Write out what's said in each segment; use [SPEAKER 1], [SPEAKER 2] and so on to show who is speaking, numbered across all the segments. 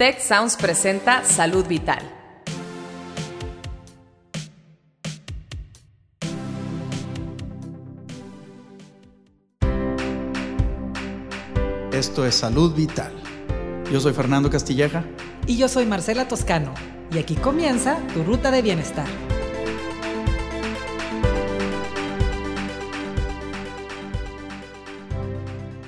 [SPEAKER 1] Tech Sounds presenta Salud Vital.
[SPEAKER 2] Esto es Salud Vital. Yo soy Fernando Castilleja.
[SPEAKER 3] Y yo soy Marcela Toscano. Y aquí comienza tu ruta de bienestar.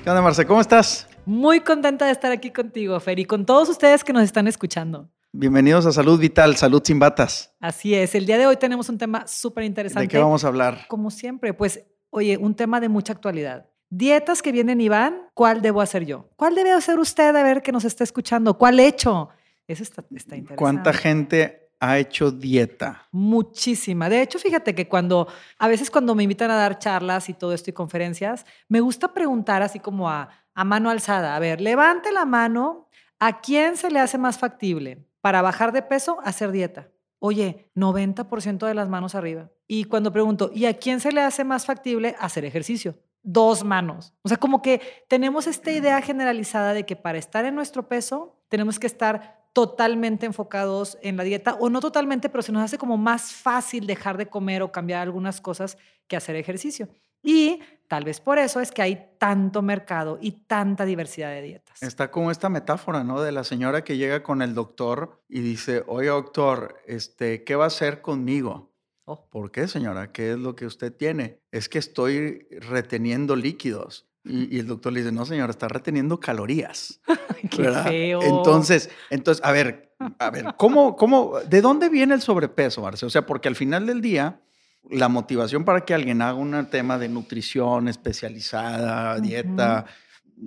[SPEAKER 2] ¿Qué onda, Marce? ¿Cómo estás?
[SPEAKER 3] Muy contenta de estar aquí contigo, Fer, y con todos ustedes que nos están escuchando.
[SPEAKER 2] Bienvenidos a Salud Vital, Salud sin batas.
[SPEAKER 3] Así es, el día de hoy tenemos un tema súper interesante.
[SPEAKER 2] ¿De qué vamos a hablar?
[SPEAKER 3] Como siempre, pues, oye, un tema de mucha actualidad. Dietas que vienen y van, ¿cuál debo hacer yo? ¿Cuál debe hacer usted a ver que nos está escuchando? ¿Cuál hecho? Eso está, está interesante.
[SPEAKER 2] ¿Cuánta gente ha hecho dieta?
[SPEAKER 3] Muchísima. De hecho, fíjate que cuando, a veces cuando me invitan a dar charlas y todo esto y conferencias, me gusta preguntar así como a, a mano alzada, a ver, levante la mano, ¿a quién se le hace más factible para bajar de peso hacer dieta? Oye, 90% de las manos arriba. Y cuando pregunto, ¿y a quién se le hace más factible hacer ejercicio? Dos manos. O sea, como que tenemos esta idea generalizada de que para estar en nuestro peso tenemos que estar totalmente enfocados en la dieta, o no totalmente, pero se nos hace como más fácil dejar de comer o cambiar algunas cosas que hacer ejercicio. Y tal vez por eso es que hay tanto mercado y tanta diversidad de dietas.
[SPEAKER 2] Está como esta metáfora, ¿no? De la señora que llega con el doctor y dice, oye doctor, este, ¿qué va a hacer conmigo?
[SPEAKER 3] Oh.
[SPEAKER 2] ¿Por qué, señora? ¿Qué es lo que usted tiene? Es que estoy reteniendo líquidos. Y, y el doctor le dice, no, señora, está reteniendo calorías.
[SPEAKER 3] Qué feo.
[SPEAKER 2] Entonces, entonces, a ver, a ver, ¿cómo, cómo, de dónde viene el sobrepeso, Marce? O sea, porque al final del día, la motivación para que alguien haga un tema de nutrición especializada, dieta,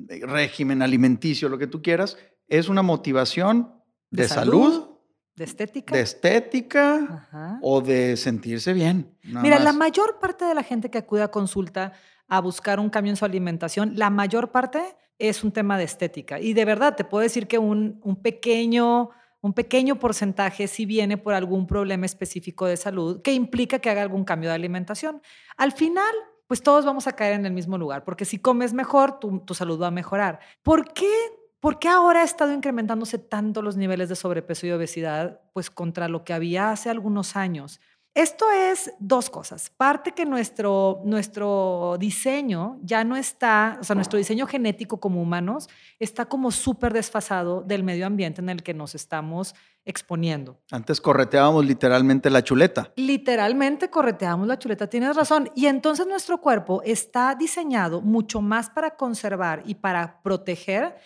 [SPEAKER 2] eh, régimen alimenticio, lo que tú quieras, es una motivación de, salud,
[SPEAKER 3] de estética.
[SPEAKER 2] de estética
[SPEAKER 3] Ajá.
[SPEAKER 2] o de sentirse bien.
[SPEAKER 3] Mira, la
[SPEAKER 2] más.
[SPEAKER 3] mayor parte de la gente que acude a consulta a buscar un cambio en su alimentación, la mayor parte es un tema de estética. Y de verdad, te puedo decir que un, un pequeño, un pequeño porcentaje sí viene por algún problema específico de salud que implica que haga algún cambio de alimentación. Al final, pues todos vamos a caer en el mismo lugar, porque si comes mejor, tu, tu salud va a mejorar. ¿Por qué? ¿Por qué ahora ha estado incrementándose tanto los niveles de sobrepeso y obesidad? Pues contra lo que había hace algunos años. Esto es dos cosas. Parte que nuestro, nuestro diseño ya no está, o sea, nuestro diseño genético como humanos está como súper desfasado del medio ambiente en el que nos estamos exponiendo.
[SPEAKER 2] Antes correteábamos literalmente la chuleta.
[SPEAKER 3] Literalmente correteamos la chuleta, tienes razón. Y entonces nuestro cuerpo está diseñado mucho más para conservar y para proteger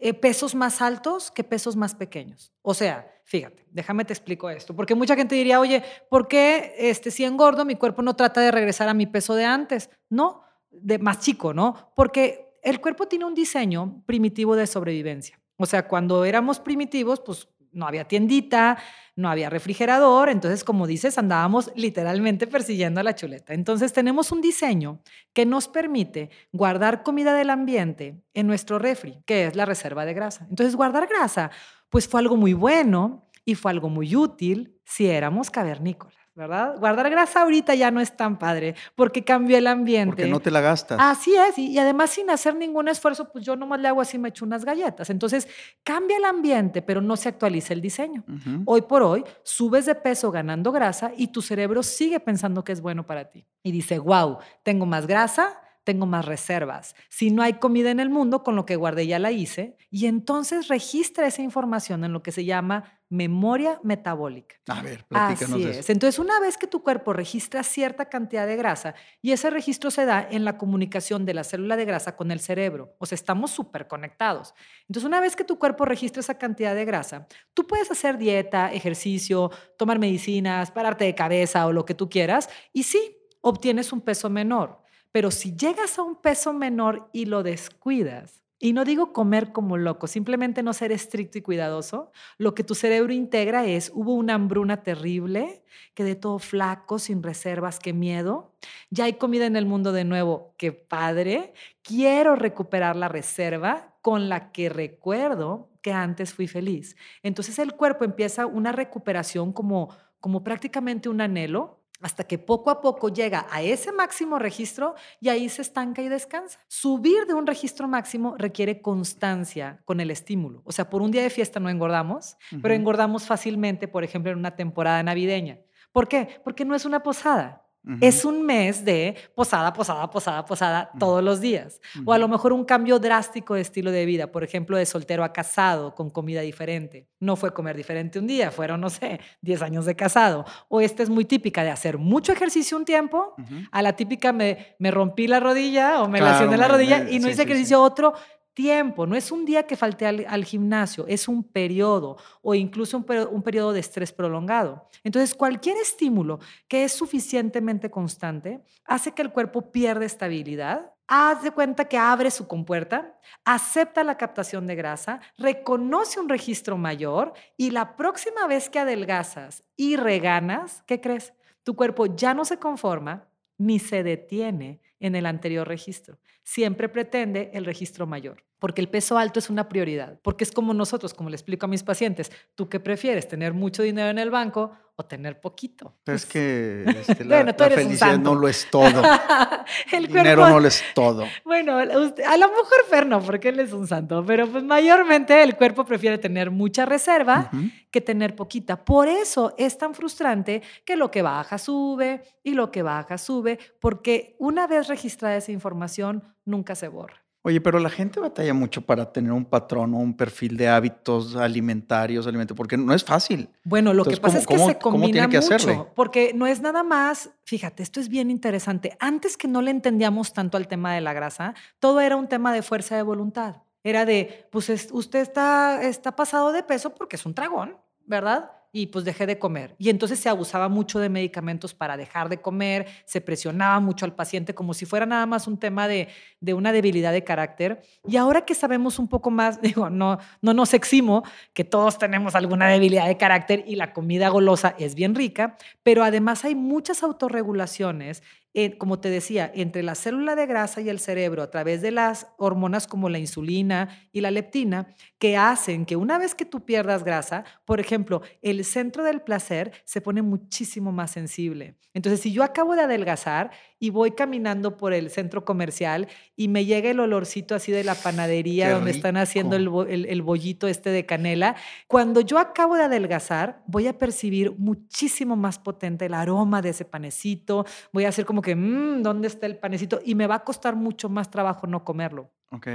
[SPEAKER 3] eh, pesos más altos que pesos más pequeños. O sea, fíjate, déjame te explico esto, porque mucha gente diría, oye, ¿por qué este, si engordo mi cuerpo no trata de regresar a mi peso de antes? No, de más chico, ¿no? Porque el cuerpo tiene un diseño primitivo de sobrevivencia. O sea, cuando éramos primitivos, pues no había tiendita, no había refrigerador, entonces como dices, andábamos literalmente persiguiendo a la chuleta. Entonces tenemos un diseño que nos permite guardar comida del ambiente en nuestro refri, que es la reserva de grasa. Entonces guardar grasa, pues fue algo muy bueno y fue algo muy útil si éramos cavernícolas. ¿Verdad? Guardar grasa ahorita ya no es tan padre porque cambió el ambiente.
[SPEAKER 2] Porque no te la gastas.
[SPEAKER 3] Así es, y, y además sin hacer ningún esfuerzo, pues yo nomás le hago así, me echo unas galletas. Entonces, cambia el ambiente, pero no se actualiza el diseño. Hoy por hoy, subes de peso ganando grasa y tu cerebro sigue pensando que es bueno para ti. Y dice, wow, tengo más grasa, tengo más reservas. Si no hay comida en el mundo, con lo que guardé ya la hice. Y entonces registra esa información en lo que se llama memoria metabólica.
[SPEAKER 2] A ver, platícanos
[SPEAKER 3] Así
[SPEAKER 2] eso.
[SPEAKER 3] es. Entonces, una vez que tu cuerpo registra cierta cantidad de grasa, y ese registro se da en la comunicación de la célula de grasa con el cerebro, o sea, estamos súper conectados. Entonces, una vez que tu cuerpo registra esa cantidad de grasa, tú puedes hacer dieta, ejercicio, tomar medicinas, pararte de cabeza o lo que tú quieras, y sí, obtienes un peso menor. Pero si llegas a un peso menor y lo descuidas, y no digo comer como loco, simplemente no ser estricto y cuidadoso. Lo que tu cerebro integra es, hubo una hambruna terrible, quedé todo flaco, sin reservas, qué miedo. Ya hay comida en el mundo de nuevo, qué padre. Quiero recuperar la reserva con la que recuerdo que antes fui feliz. Entonces el cuerpo empieza una recuperación como, como prácticamente un anhelo hasta que poco a poco llega a ese máximo registro y ahí se estanca y descansa. Subir de un registro máximo requiere constancia con el estímulo. O sea, por un día de fiesta no engordamos, pero engordamos fácilmente, por ejemplo, en una temporada navideña. ¿Por qué? Porque no es una posada. Es un mes de posada, posada, posada, posada todos los días. O a lo mejor un cambio drástico de estilo de vida, por ejemplo, de soltero a casado con comida diferente. No fue comer diferente un día, fueron, no sé, 10 años de casado. O esta es muy típica de hacer mucho ejercicio un tiempo, a la típica me, me, rompí la rodilla o me lesioné la rodilla y no hice ejercicio otro tiempo, no es un día que falte al, gimnasio, es un periodo o incluso un, un, periodo de estrés prolongado. Entonces, cualquier estímulo que es suficientemente constante hace que el cuerpo pierda estabilidad, haz de cuenta que abre su compuerta, acepta la captación de grasa, reconoce un registro mayor y la próxima vez que adelgazas y reganas, ¿qué crees? Tu cuerpo ya no se conforma ni se detiene en el anterior registro. Siempre pretende el registro mayor, porque el peso alto es una prioridad, porque es como nosotros, como le explico a mis pacientes, ¿tú qué prefieres? ¿Tener mucho dinero en el banco o tener poquito?
[SPEAKER 2] Pero es que este, la, felicidad no lo es todo. el dinero no lo es todo.
[SPEAKER 3] Bueno, a lo mejor Fer no, porque él es un santo, pero pues mayormente el cuerpo prefiere tener mucha reserva que tener poquita. Por eso es tan frustrante que lo que baja sube y lo que baja sube, porque una vez registrada esa información, nunca se borra.
[SPEAKER 2] Oye, pero la gente batalla mucho para tener un patrón o un perfil de hábitos alimentarios, alimentos, porque no es fácil.
[SPEAKER 3] Bueno, lo que pasa es que se combina mucho, porque no es nada más, fíjate, esto es bien interesante. Antes que no le entendíamos tanto al tema de la grasa, todo era un tema de fuerza de voluntad. Era de, pues usted está, está pasado de peso porque es un dragón, ¿verdad? Y pues dejé de comer. Y entonces se abusaba mucho de medicamentos para dejar de comer, se presionaba mucho al paciente como si fuera nada más un tema de, de una debilidad de carácter. Y ahora que sabemos un poco más, digo, no, no nos eximo que todos tenemos alguna debilidad de carácter y la comida golosa es bien rica, pero además hay muchas autorregulaciones como te decía, entre la célula de grasa y el cerebro a través de las hormonas como la insulina y la leptina, que hacen que una vez que tú pierdas grasa, por ejemplo, el centro del placer se pone muchísimo más sensible. Entonces, si yo acabo de adelgazar y voy caminando por el centro comercial y me llega el olorcito así de la panadería donde están haciendo el, el, bollito este de canela, cuando yo acabo de adelgazar, voy a percibir muchísimo más potente el aroma de ese panecito, voy a hacer como que, mmm, ¿dónde está el panecito? Y me va a costar mucho más trabajo no comerlo.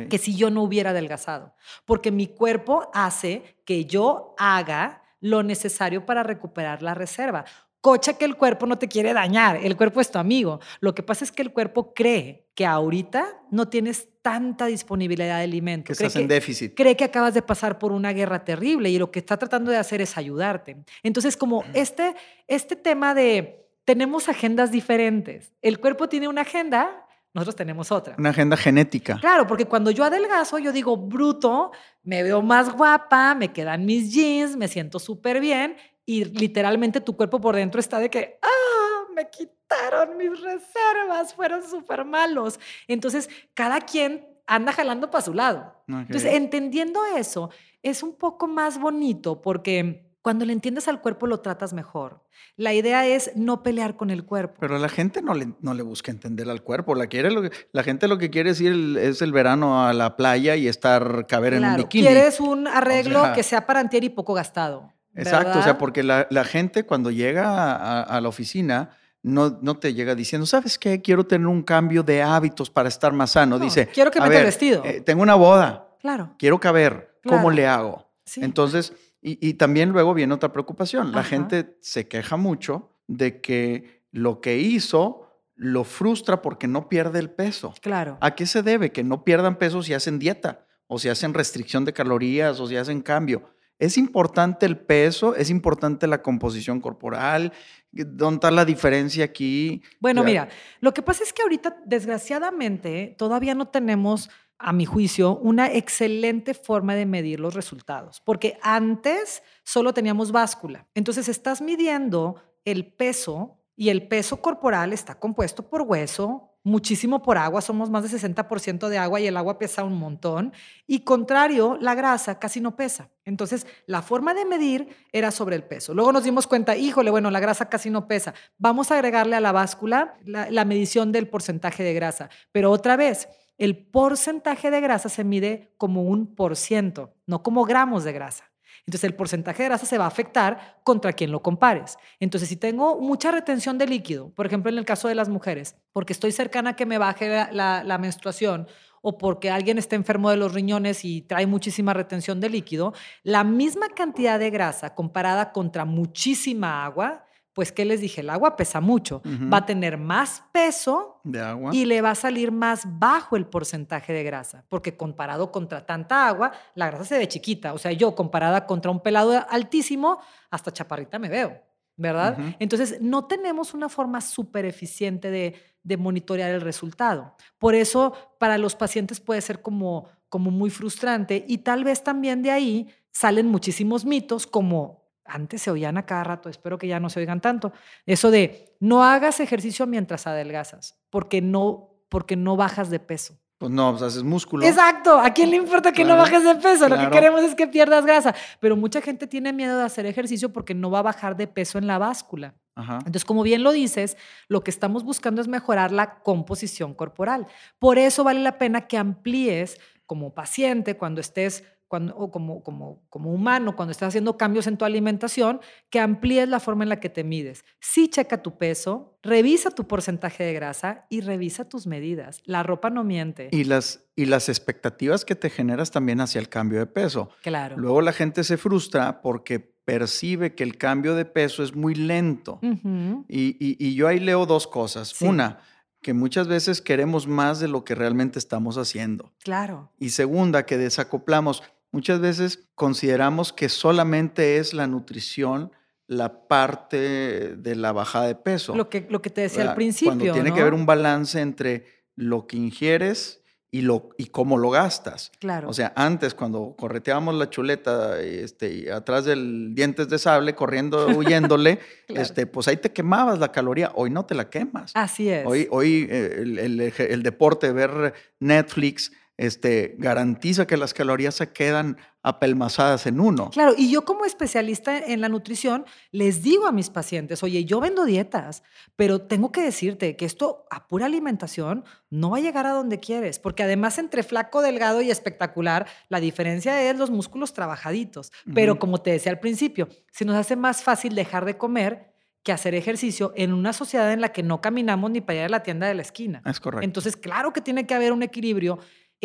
[SPEAKER 3] Que si yo no hubiera adelgazado. Porque mi cuerpo hace que yo haga lo necesario para recuperar la reserva. Cocha que el cuerpo no te quiere dañar, el cuerpo es tu amigo. Lo que pasa es que el cuerpo cree que ahorita no tienes tanta disponibilidad de alimento.
[SPEAKER 2] Que estás en déficit.
[SPEAKER 3] Cree que acabas de pasar por una guerra terrible y lo que está tratando de hacer es ayudarte. Entonces, como este, este tema de tenemos agendas diferentes. El cuerpo tiene una agenda, nosotros tenemos otra.
[SPEAKER 2] Una agenda genética.
[SPEAKER 3] Claro, porque cuando yo adelgazo, yo digo, bruto, me veo más guapa, me quedan mis jeans, me siento súper bien y literalmente tu cuerpo por dentro está de que, ah, me quitaron mis reservas, fueron súper malos. Entonces, cada quien anda jalando para su lado. Entonces, entendiendo eso, es un poco más bonito porque cuando le entiendes al cuerpo lo tratas mejor. La idea es no pelear con el cuerpo.
[SPEAKER 2] Pero la gente no le, no le busca entender al cuerpo. La, quiere, la gente lo que quiere es ir es el verano a la playa y estar, caber en un bikini.
[SPEAKER 3] Quieres un arreglo que sea para antier y poco gastado.
[SPEAKER 2] Exacto, o sea, porque la, gente cuando llega a, la oficina no, no, te llega diciendo, ¿sabes qué? Quiero tener un cambio de hábitos para estar más sano. Dice,
[SPEAKER 3] quiero que me ver, vestido.
[SPEAKER 2] Eh, tengo una boda. Claro. Quiero caber. ¿Cómo le hago? Entonces, y, también luego viene otra preocupación. La gente se queja mucho de que lo que hizo lo frustra porque no pierde el peso.
[SPEAKER 3] Claro.
[SPEAKER 2] ¿A qué se debe? Que no pierdan peso si hacen dieta o si hacen restricción de calorías o si hacen cambio. Es importante el peso, es importante la composición corporal. ¿Dónde está la diferencia aquí?
[SPEAKER 3] Bueno, mira, lo que pasa es que ahorita, desgraciadamente, todavía no tenemos a mi juicio, una excelente forma de medir los resultados, porque antes solo teníamos báscula. Entonces estás midiendo el peso y el peso corporal está compuesto por hueso, muchísimo por agua, somos más de 60% de agua y el agua pesa un montón. Y contrario, la grasa casi no pesa. Entonces, la forma de medir era sobre el peso. Luego nos dimos cuenta, híjole, bueno, la grasa casi no pesa. Vamos a agregarle a la báscula la, la medición del porcentaje de grasa. Pero otra vez, el porcentaje de grasa se mide como un por ciento, no como gramos de grasa. Entonces el porcentaje de grasa se va a afectar contra quien lo compares. Entonces si tengo mucha retención de líquido, por ejemplo en el caso de las mujeres, porque estoy cercana a que me baje la, menstruación o porque alguien está enfermo de los riñones y trae muchísima retención de líquido, la misma cantidad de grasa comparada contra muchísima agua pues, ¿qué les dije? El agua pesa mucho. Va a tener más peso
[SPEAKER 2] de agua.
[SPEAKER 3] y le va a salir más bajo el porcentaje de grasa, porque comparado contra tanta agua, la grasa se ve chiquita. O sea, yo comparada contra un pelado altísimo, hasta chaparrita me veo, ¿verdad? Entonces, no tenemos una forma súper eficiente de, de, monitorear el resultado. Por eso, para los pacientes puede ser como, como muy frustrante y tal vez también de ahí salen muchísimos mitos como antes se oían a cada rato, espero que ya no se oigan tanto, eso de no hagas ejercicio mientras adelgazas, porque no, porque no bajas de peso.
[SPEAKER 2] Pues no, pues haces músculo.
[SPEAKER 3] Exacto, ¿a quién le importa que no bajes de peso? Lo que queremos es que pierdas grasa, pero mucha gente tiene miedo de hacer ejercicio porque no va a bajar de peso en la báscula. Entonces, como bien lo dices, lo que estamos buscando es mejorar la composición corporal. Por eso vale la pena que amplíes como paciente cuando estés cuando, o como, como, como humano, cuando estás haciendo cambios en tu alimentación, que amplíes la forma en la que te mides. Sí checa tu peso, revisa tu porcentaje de grasa y revisa tus medidas. La ropa no miente.
[SPEAKER 2] Y las, y las expectativas que te generas también hacia el cambio de peso.
[SPEAKER 3] Claro.
[SPEAKER 2] Luego la gente se frustra porque percibe que el cambio de peso es muy lento. y, y, yo ahí leo dos cosas. Una, que muchas veces queremos más de lo que realmente estamos haciendo.
[SPEAKER 3] Claro.
[SPEAKER 2] Y segunda, que desacoplamos. Muchas veces consideramos que solamente es la nutrición la parte de la bajada de peso.
[SPEAKER 3] Lo que, lo que te decía al principio.
[SPEAKER 2] Cuando tiene que haber un balance entre lo que ingieres y, lo, y cómo lo gastas.
[SPEAKER 3] Claro.
[SPEAKER 2] O sea, antes cuando correteábamos la chuleta este, y atrás del dientes de sable, corriendo, huyéndole, este, pues ahí te quemabas la caloría. Hoy no te la quemas.
[SPEAKER 3] Así es.
[SPEAKER 2] Hoy, hoy eh, el, el, el deporte, ver Netflix, este, garantiza que las calorías se quedan apelmazadas en uno.
[SPEAKER 3] Claro, y yo como especialista en la nutrición les digo a mis pacientes, oye, yo vendo dietas, pero tengo que decirte que esto a pura alimentación no va a llegar a donde quieres, porque además entre flaco, delgado y espectacular, la diferencia es los músculos trabajaditos. Pero como te decía al principio, se nos hace más fácil dejar de comer que hacer ejercicio en una sociedad en la que no caminamos ni para ir a la tienda de la esquina.
[SPEAKER 2] Es correcto.
[SPEAKER 3] Entonces, claro que tiene que haber un equilibrio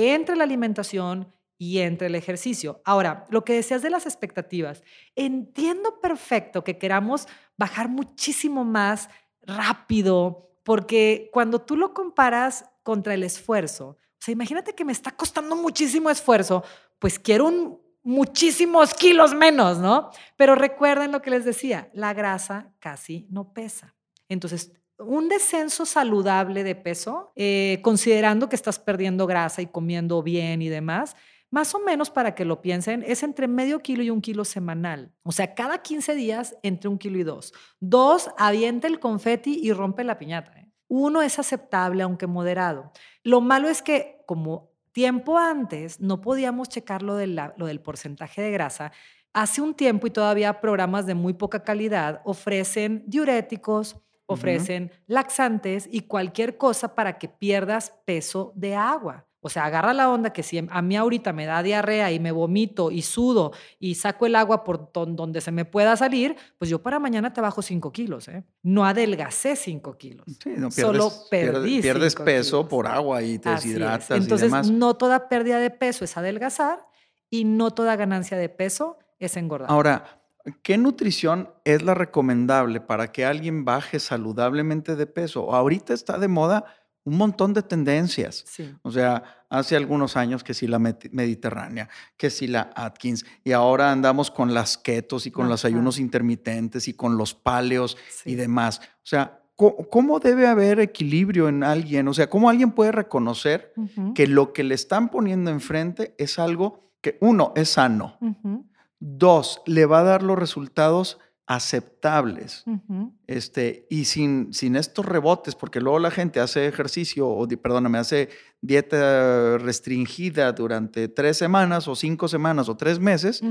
[SPEAKER 3] entre la alimentación y entre el ejercicio. Ahora, lo que decías de las expectativas, entiendo perfecto que queramos bajar muchísimo más rápido, porque cuando tú lo comparas contra el esfuerzo, o sea, imagínate que me está costando muchísimo esfuerzo, pues quiero un, muchísimos kilos menos, ¿no? Pero recuerden lo que les decía, la grasa casi no pesa. Entonces, un descenso saludable de peso, eh, considerando que estás perdiendo grasa y comiendo bien y demás, más o menos para que lo piensen, es entre medio kilo y un kilo semanal. O sea, cada 15 días entre un kilo y dos. Dos, avienta el confeti y rompe la piñata. ¿eh? Uno es aceptable, aunque moderado. Lo malo es que como tiempo antes no podíamos checar lo, lo del porcentaje de grasa, hace un tiempo y todavía programas de muy poca calidad ofrecen diuréticos, ofrecen laxantes y cualquier cosa para que pierdas peso de agua. O sea, agarra la onda que si a mí ahorita me da diarrea y me vomito y sudo y saco el agua por donde se me pueda salir, pues yo para mañana te bajo 5 kilos. ¿eh? No adelgacé 5 kilos.
[SPEAKER 2] Sí, no pierdes,
[SPEAKER 3] Solo perdí
[SPEAKER 2] Pierdes, peso por agua y te deshidratas.
[SPEAKER 3] Entonces, no toda pérdida de peso es adelgazar y no toda ganancia de peso es engordar.
[SPEAKER 2] Ahora, ¿Qué nutrición es la recomendable para que alguien baje saludablemente de peso? Ahorita está de moda un montón de tendencias. O sea, hace algunos años que sí la mediterránea, que sí la Atkins, y ahora andamos con las ketos y con los ayunos intermitentes y con los paleos y demás. O sea, ¿cómo, debe haber equilibrio en alguien? O sea, ¿cómo alguien puede reconocer que lo que le están poniendo enfrente es algo que, uno, es sano? Dos, le va a dar los resultados aceptables este, y sin, sin estos rebotes, porque luego la gente hace ejercicio, o perdóname, hace dieta restringida durante tres semanas o cinco semanas o tres meses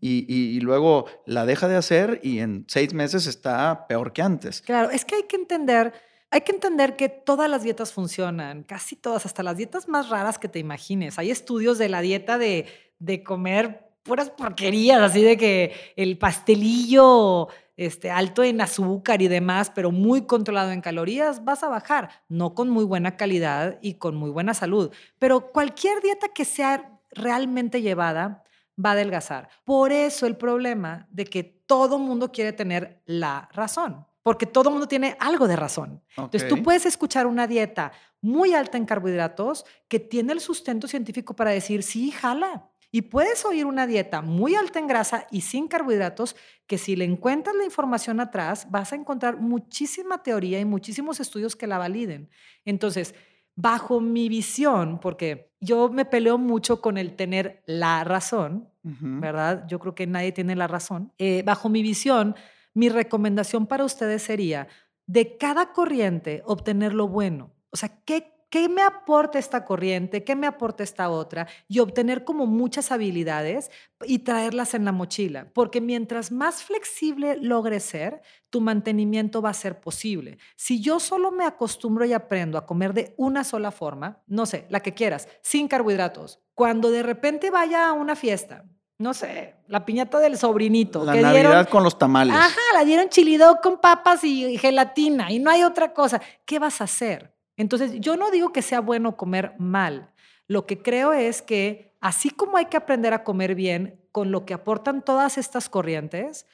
[SPEAKER 2] y, y- y luego la deja de hacer y en seis meses está peor que antes.
[SPEAKER 3] Claro, es que hay que entender, hay que entender que todas las dietas funcionan, casi todas, hasta las dietas más raras que te imagines. Hay estudios de la dieta de, de comer puras porquerías, así de que el pastelillo este, alto en azúcar y demás, pero muy controlado en calorías, vas a bajar, no con muy buena calidad y con muy buena salud. Pero cualquier dieta que sea realmente llevada va a adelgazar. Por eso el problema de que todo mundo quiere tener la razón, porque todo mundo tiene algo de razón. Entonces tú puedes escuchar una dieta muy alta en carbohidratos que tiene el sustento científico para decir, sí, jala. Y puedes oír una dieta muy alta en grasa y sin carbohidratos que si le encuentras la información atrás, vas a encontrar muchísima teoría y muchísimos estudios que la validen. Entonces, bajo mi visión, porque yo me peleo mucho con el tener la razón. ¿verdad? Yo creo que nadie tiene la razón. Eh, bajo mi visión, mi recomendación para ustedes sería de cada corriente obtener lo bueno. O sea, ¿qué, qué me aporta esta corriente? ¿Qué me aporta esta otra? Y obtener como muchas habilidades y traerlas en la mochila. Porque mientras más flexible logres ser, tu mantenimiento va a ser posible. Si yo solo me acostumbro y aprendo a comer de una sola forma, no sé, la que quieras, sin carbohidratos, cuando de repente vaya a una fiesta, no sé, la piñata del sobrinito,
[SPEAKER 2] La
[SPEAKER 3] que
[SPEAKER 2] Navidad
[SPEAKER 3] dieron,
[SPEAKER 2] con los tamales.
[SPEAKER 3] ajá, la dieron chilidó con papas y gelatina y no hay otra cosa, ¿qué vas a hacer? Entonces, yo no digo que sea bueno comer mal. Lo que creo es que así como hay que aprender a comer bien con lo que aportan todas estas corrientes,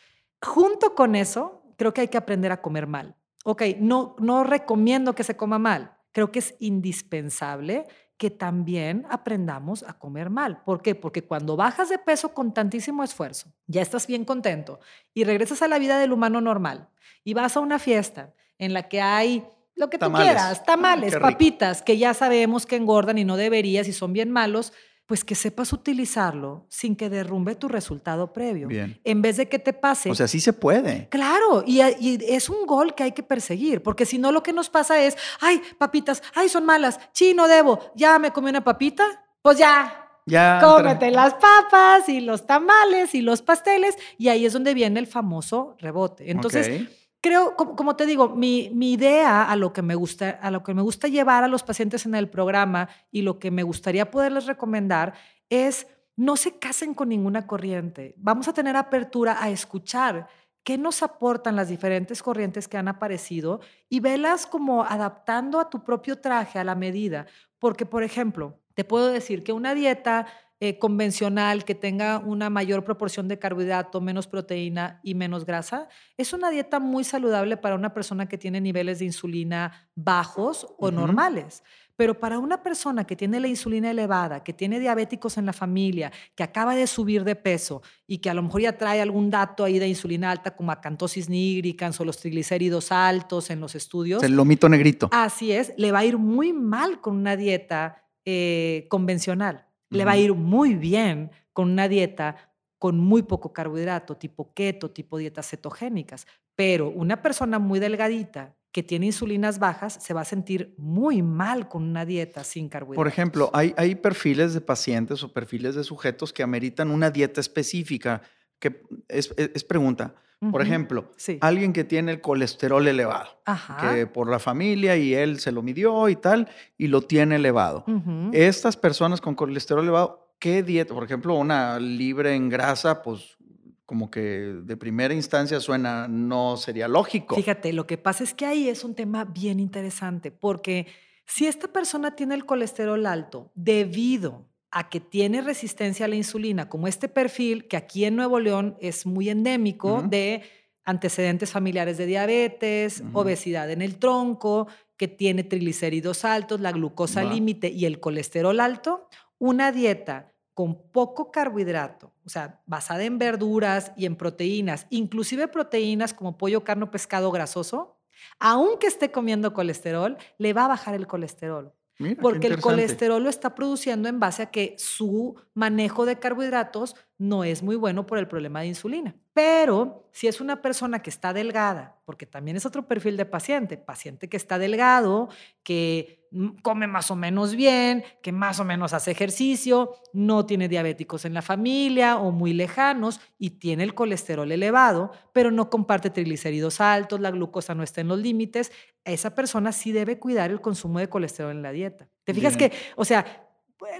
[SPEAKER 3] junto con eso, creo que hay que aprender a comer mal. Ok, no, no recomiendo que se coma mal. Creo que es indispensable que también aprendamos a comer mal. ¿Por qué? Porque cuando bajas de peso con tantísimo esfuerzo, ya estás bien contento y regresas a la vida del humano normal y vas a una fiesta en la que hay lo que
[SPEAKER 2] Tamales.
[SPEAKER 3] tú quieras, tamales,
[SPEAKER 2] rico.
[SPEAKER 3] papitas, que ya sabemos que engordan y no deberías y son bien malos, pues que sepas utilizarlo sin que derrumbe tu resultado previo.
[SPEAKER 2] Bien.
[SPEAKER 3] En vez de que te pase
[SPEAKER 2] O sea, sí se puede.
[SPEAKER 3] Claro, y, y es un gol que hay que perseguir, porque si no lo que nos pasa es, ay, papitas, ay, son malas, sí, no debo, ya me comí una papita, pues ya,
[SPEAKER 2] Ya.
[SPEAKER 3] cómete las papas y los tamales y los pasteles, y ahí es donde viene el famoso rebote. Entonces. Creo, como, te digo, mi, mi idea a lo, que me gusta, a lo que me gusta llevar a los pacientes en el programa y lo que me gustaría poderles recomendar es no se casen con ninguna corriente. Vamos a tener apertura a escuchar qué nos aportan las diferentes corrientes que han aparecido y velas como adaptando a tu propio traje, a la medida. Porque, por ejemplo, te puedo decir que una dieta eh, convencional que tenga una mayor proporción de carbohidrato, menos proteína y menos grasa, es una dieta muy saludable para una persona que tiene niveles de insulina bajos o normales. Pero para una persona que tiene la insulina elevada, que tiene diabéticos en la familia, que acaba de subir de peso y que a lo mejor ya trae algún dato ahí de insulina alta como acantosis nigricans o los triglicéridos altos en los estudios,
[SPEAKER 2] Es el lomito negrito.
[SPEAKER 3] Así es, le va a ir muy mal con una dieta eh, convencional. Le va a ir muy bien con una dieta con muy poco carbohidrato, tipo keto, tipo dietas cetogénicas. Pero una persona muy delgadita que tiene insulinas bajas se va a sentir muy mal con una dieta sin carbohidratos.
[SPEAKER 2] Por ejemplo, hay, hay perfiles de pacientes o perfiles de sujetos que ameritan una dieta específica. Que es, es- es pregunta. Por ejemplo,
[SPEAKER 3] sí.
[SPEAKER 2] alguien que tiene el colesterol elevado,
[SPEAKER 3] Ajá.
[SPEAKER 2] que por la familia y él se lo midió y tal, y lo tiene elevado. Estas personas con colesterol elevado, ¿qué dieta? Por ejemplo, una libre en grasa, pues como que de primera instancia suena, no sería lógico.
[SPEAKER 3] Fíjate, lo que pasa es que ahí es un tema bien interesante, porque si esta persona tiene el colesterol alto debido a que tiene resistencia a la insulina, como este perfil que aquí en Nuevo León es muy endémico de antecedentes familiares de diabetes, obesidad en el tronco, que tiene triglicéridos altos, la glucosa límite y el colesterol alto, una dieta con poco carbohidrato, o sea, basada en verduras y en proteínas, inclusive proteínas como pollo, carne o pescado grasoso, aunque esté comiendo colesterol, le va a bajar el colesterol.
[SPEAKER 2] Mira,
[SPEAKER 3] Porque el colesterol lo está produciendo en base a que su manejo de carbohidratos no es muy bueno por el problema de insulina. Pero si es una persona que está delgada, porque también es otro perfil de paciente, paciente que está delgado, que come más o menos bien, que más o menos hace ejercicio, no tiene diabéticos en la familia o muy lejanos y tiene el colesterol elevado, pero no comparte triglicéridos altos, la glucosa no está en los límites, esa persona sí debe cuidar el consumo de colesterol en la dieta. ¿Te fijas que, o sea,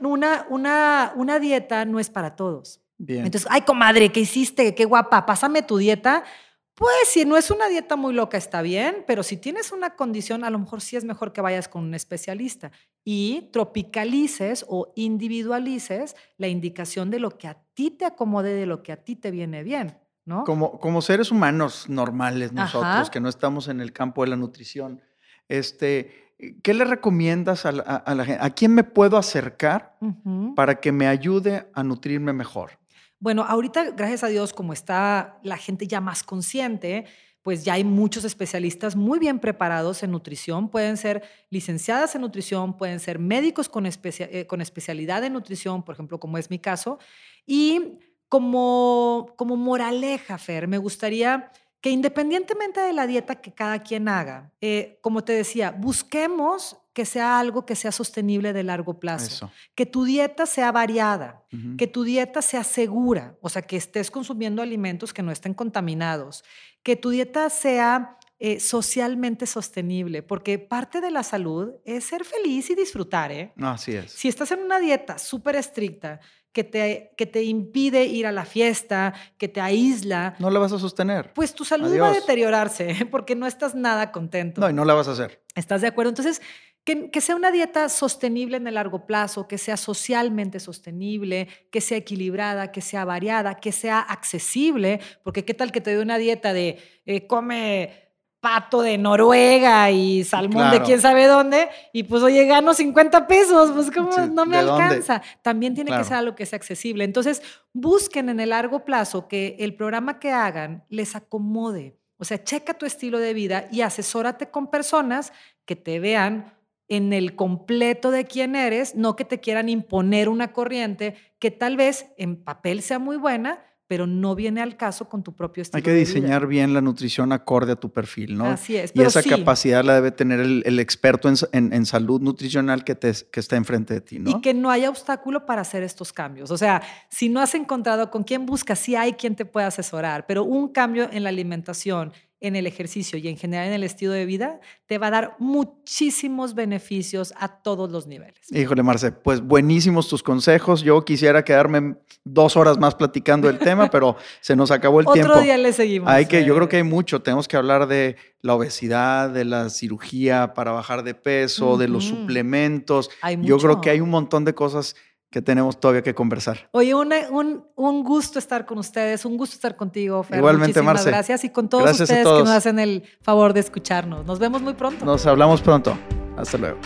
[SPEAKER 3] una, una, una dieta no es para todos?
[SPEAKER 2] Bien.
[SPEAKER 3] Entonces, ay, comadre, ¿qué hiciste? Qué guapa, pásame tu dieta. Pues si no es una dieta muy loca, está bien, pero si tienes una condición, a lo mejor sí es mejor que vayas con un especialista y tropicalices o individualices la indicación de lo que a ti te acomode, de lo que a ti te viene bien, ¿no?
[SPEAKER 2] Como, como seres humanos normales nosotros,
[SPEAKER 3] Ajá.
[SPEAKER 2] que no estamos en el campo de la nutrición, este, ¿qué le recomiendas a la, a- a la gente? ¿A quién me puedo acercar para que me ayude a nutrirme mejor?
[SPEAKER 3] Bueno, ahorita, gracias a Dios, como está la gente ya más consciente, pues ya hay muchos especialistas muy bien preparados en nutrición. Pueden ser licenciadas en nutrición, pueden ser médicos con, eh, con especialidad en nutrición, por ejemplo, como es mi caso. Y como, como moraleja, Fer, me gustaría que independientemente de la dieta que cada quien haga, eh, como te decía, busquemos que sea algo que sea sostenible de largo plazo,
[SPEAKER 2] Eso.
[SPEAKER 3] que tu dieta sea variada, que tu dieta sea segura, o sea, que estés consumiendo alimentos que no estén contaminados, que tu dieta sea eh, socialmente sostenible, porque parte de la salud es ser feliz y disfrutar, ¿eh?
[SPEAKER 2] Así es.
[SPEAKER 3] Si estás en una dieta súper estricta que te, que te impide ir a la fiesta, que te aísla,
[SPEAKER 2] No la vas a sostener.
[SPEAKER 3] pues tu salud va a
[SPEAKER 2] Adiós.
[SPEAKER 3] deteriorarse porque no estás nada contento.
[SPEAKER 2] No, y no la vas a hacer.
[SPEAKER 3] ¿Estás de acuerdo? Entonces, que, que sea una dieta sostenible en el largo plazo, que sea socialmente sostenible, que sea equilibrada, que sea variada, que sea accesible, porque qué tal que te dé una dieta de eh, come pato de Noruega y salmón de quién sabe dónde, y pues oye, gano 50 pesos, pues como
[SPEAKER 2] Sí,
[SPEAKER 3] no me alcanza. También tiene
[SPEAKER 2] Claro.
[SPEAKER 3] que ser algo que sea accesible. Entonces, busquen en el largo plazo que el programa que hagan les acomode. O sea, checa tu estilo de vida y asesórate con personas que te vean en el completo de quién eres, no que te quieran imponer una corriente que tal vez en papel sea muy buena, pero no viene al caso con tu propio estilo
[SPEAKER 2] Hay que
[SPEAKER 3] de vida.
[SPEAKER 2] diseñar bien la nutrición acorde a tu perfil, ¿no?
[SPEAKER 3] Así es,
[SPEAKER 2] Y esa
[SPEAKER 3] sí.
[SPEAKER 2] capacidad la debe tener el, el experto en, s- en- en salud nutricional que, te, que está enfrente de ti, ¿no?
[SPEAKER 3] Y que no haya obstáculo para hacer estos cambios. O sea, si no has encontrado con quién buscas, sí hay quien te pueda asesorar, pero un cambio en la alimentación, en el ejercicio y en general en el estilo de vida te va a dar muchísimos beneficios a todos los niveles.
[SPEAKER 2] Híjole, Marce, pues buenísimos tus consejos. Yo quisiera quedarme dos horas más platicando del tema, pero se nos acabó el
[SPEAKER 3] Otro
[SPEAKER 2] tiempo.
[SPEAKER 3] día le seguimos.
[SPEAKER 2] Hay que, yo creo que hay mucho. Tenemos que hablar de la obesidad, de la cirugía para bajar de peso, de los suplementos.
[SPEAKER 3] Hay
[SPEAKER 2] Yo creo
[SPEAKER 3] mucho.
[SPEAKER 2] que hay un montón de cosas que tenemos todavía que conversar.
[SPEAKER 3] Oye, una- un, un gusto estar con ustedes, un gusto estar contigo, Fer.
[SPEAKER 2] Igualmente,
[SPEAKER 3] Muchísimas
[SPEAKER 2] Marce.
[SPEAKER 3] gracias y con todos
[SPEAKER 2] Gracias
[SPEAKER 3] ustedes que nos hacen el favor de escucharnos. Nos vemos muy pronto.
[SPEAKER 2] Nos hablamos pronto. Hasta luego.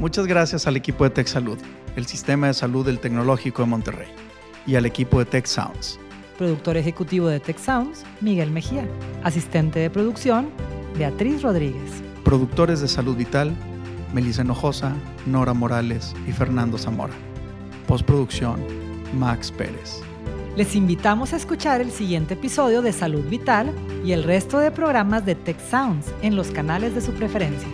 [SPEAKER 2] Muchas gracias al equipo de Tech Salud, el sistema de salud del Tecnológico de Monterrey, y al equipo de Tech Sounds.
[SPEAKER 3] Productor ejecutivo de Tech Sounds, Miguel Mejía. Asistente de producción, Beatriz Rodríguez.
[SPEAKER 2] Productores de Salud Vital, Melissa Hinojosa, Nora Morales y Fernando Zamora. Postproducción, Max Pérez.
[SPEAKER 3] Les invitamos a escuchar el siguiente episodio de Salud Vital y el resto de programas de Tech Sounds en los canales de su preferencia.